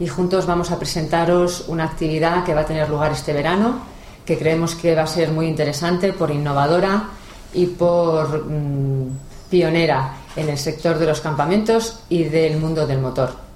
y juntos vamos a presentaros una actividad que va a tener lugar este verano, que creemos que va a ser muy interesante por innovadora y por mm, pionera en el sector de los campamentos y del mundo del motor.